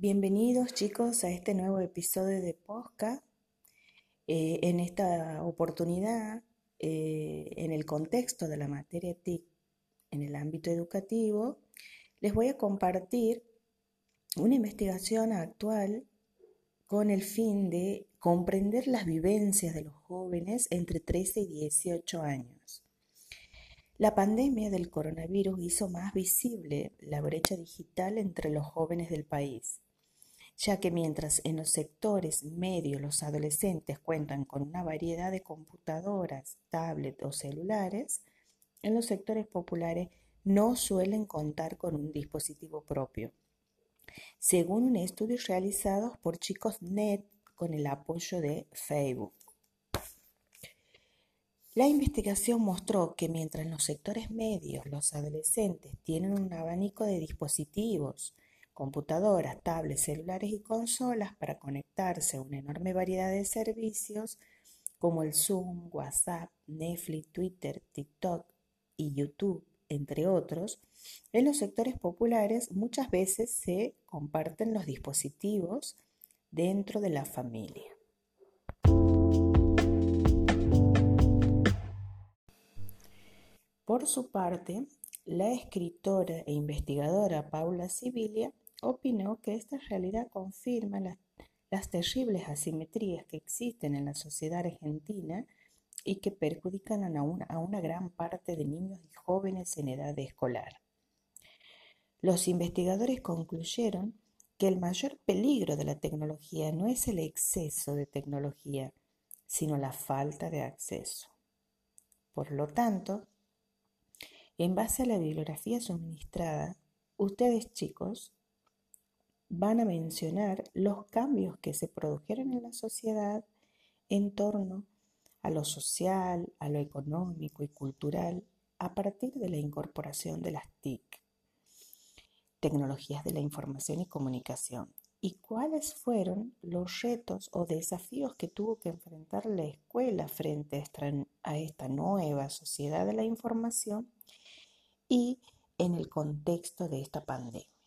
Bienvenidos chicos a este nuevo episodio de Posca. Eh, en esta oportunidad, eh, en el contexto de la materia TIC en el ámbito educativo, les voy a compartir una investigación actual con el fin de comprender las vivencias de los jóvenes entre 13 y 18 años. La pandemia del coronavirus hizo más visible la brecha digital entre los jóvenes del país ya que mientras en los sectores medios los adolescentes cuentan con una variedad de computadoras, tablets o celulares, en los sectores populares no suelen contar con un dispositivo propio. Según un estudio realizado por Chicos Net con el apoyo de Facebook. La investigación mostró que mientras en los sectores medios los adolescentes tienen un abanico de dispositivos, computadoras, tablets, celulares y consolas para conectarse a una enorme variedad de servicios como el Zoom, WhatsApp, Netflix, Twitter, TikTok y YouTube, entre otros, en los sectores populares muchas veces se comparten los dispositivos dentro de la familia. Por su parte, la escritora e investigadora Paula Sibilia opinó que esta realidad confirma las, terribles asimetrías que existen en la sociedad argentina y que perjudican a una, gran parte de niños y jóvenes en edad escolar. Los investigadores concluyeron que el mayor peligro de la tecnología no es el exceso de tecnología, sino la falta de acceso. Por lo tanto, en base a la bibliografía suministrada, ustedes chicos van a mencionar los cambios que se produjeron en la sociedad en torno a lo social, a lo económico y cultural a partir de la incorporación de las TIC, tecnologías de la información y comunicación, y cuáles fueron los retos o desafíos que tuvo que enfrentar la escuela frente a esta nueva sociedad de la información y en el contexto de esta pandemia.